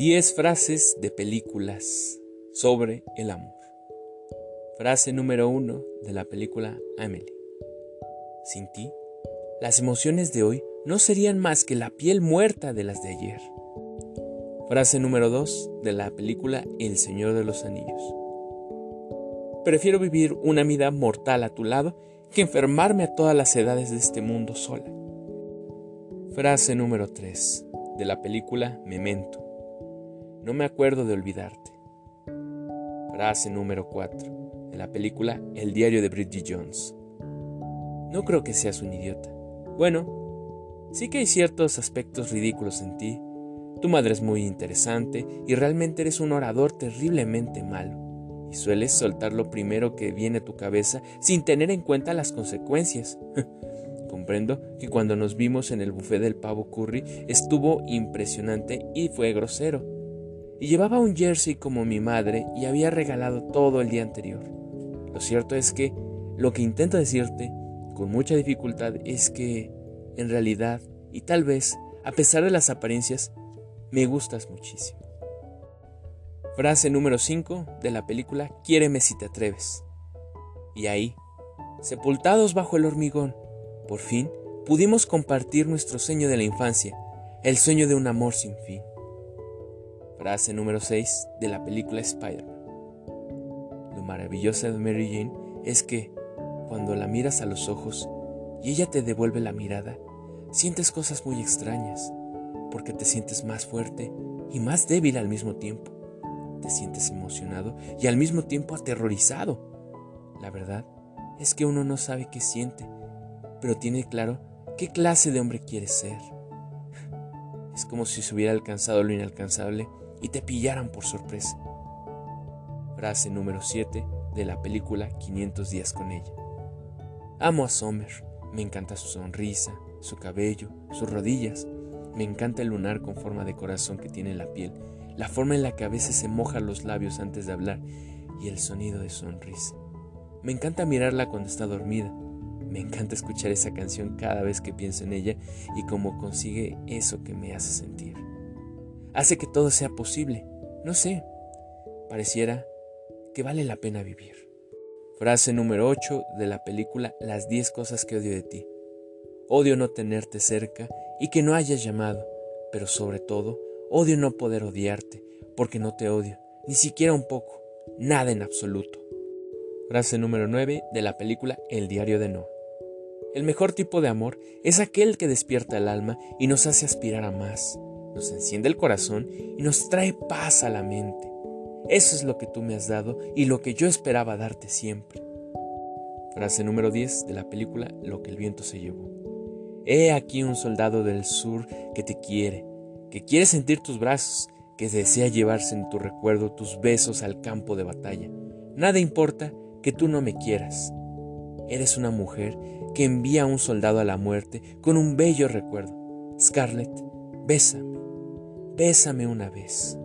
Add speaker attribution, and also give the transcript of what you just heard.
Speaker 1: 10 frases de películas sobre el amor. Frase número 1 de la película Amelie. Sin ti, las emociones de hoy no serían más que la piel muerta de las de ayer. Frase número 2 de la película El Señor de los Anillos. Prefiero vivir una vida mortal a tu lado que enfermarme a todas las edades de este mundo sola. Frase número 3 de la película Memento. No me acuerdo de olvidarte. Frase número 4 de la película El diario de Bridget Jones. No creo que seas un idiota. Bueno, sí que hay ciertos aspectos ridículos en ti. Tu madre es muy interesante y realmente eres un orador terriblemente malo. Y sueles soltar lo primero que viene a tu cabeza sin tener en cuenta las consecuencias. Comprendo que cuando nos vimos en el buffet del pavo curry estuvo impresionante y fue grosero. Y llevaba un jersey como mi madre y había regalado todo el día anterior. Lo cierto es que lo que intento decirte con mucha dificultad es que, en realidad, y tal vez, a pesar de las apariencias, me gustas muchísimo. Frase número 5 de la película Quiéreme si te atreves. Y ahí, sepultados bajo el hormigón, por fin, pudimos compartir nuestro sueño de la infancia, el sueño de un amor sin fin. Frase número 6 de la película Spider-Man. Lo maravilloso de Mary Jane es que, cuando la miras a los ojos y ella te devuelve la mirada, sientes cosas muy extrañas, porque te sientes más fuerte y más débil al mismo tiempo. Te sientes emocionado y al mismo tiempo aterrorizado. La verdad es que uno no sabe qué siente pero tiene claro qué clase de hombre quiere ser. Es como si se hubiera alcanzado lo inalcanzable y te pillaran por sorpresa. Frase número 7 de la película 500 días con ella. Amo a Sommer, me encanta su sonrisa, su cabello, sus rodillas, me encanta el lunar con forma de corazón que tiene en la piel, la forma en la que a veces se mojan los labios antes de hablar y el sonido de sonrisa. Me encanta mirarla cuando está dormida, me encanta escuchar esa canción cada vez que pienso en ella y cómo consigue eso que me hace sentir. Hace que todo sea posible. No sé, pareciera que vale la pena vivir. Frase número 8 de la película Las 10 cosas que odio de ti. Odio no tenerte cerca y que no hayas llamado, pero sobre todo, odio no poder odiarte, porque no te odio, ni siquiera un poco, nada en absoluto. Frase número 9 de la película El diario de Noah. El mejor tipo de amor es aquel que despierta el alma y nos hace aspirar a más, nos enciende el corazón y nos trae paz a la mente. Eso es lo que tú me has dado y lo que yo esperaba darte siempre. Frase número 10 de la película Lo que el viento se llevó. He aquí un soldado del sur que te quiere, que quiere sentir tus brazos, que desea llevarse en tu recuerdo tus besos al campo de batalla. Nada importa que tú no me quieras. Eres una mujer que envía a un soldado a la muerte con un bello recuerdo. Scarlett, bésame, bésame una vez.